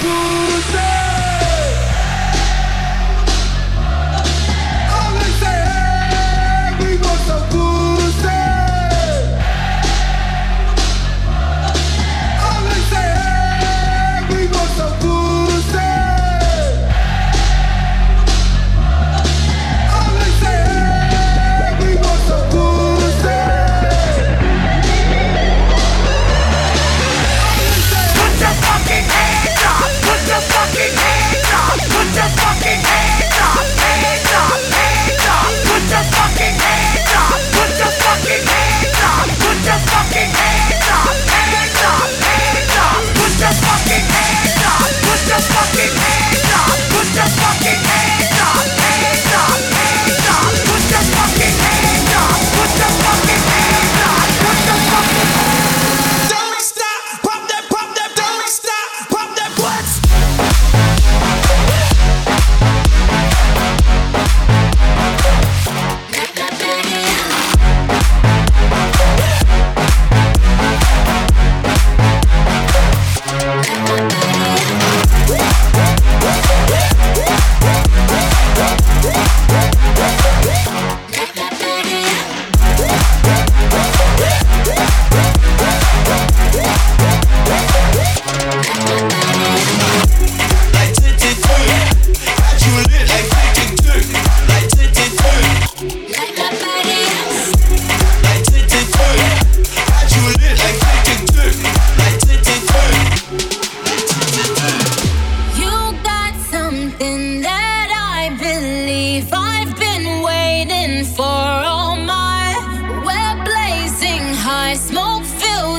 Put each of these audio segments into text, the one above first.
tudo certo.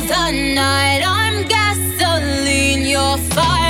the night. I'm gasoline, you're fire.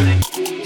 Music.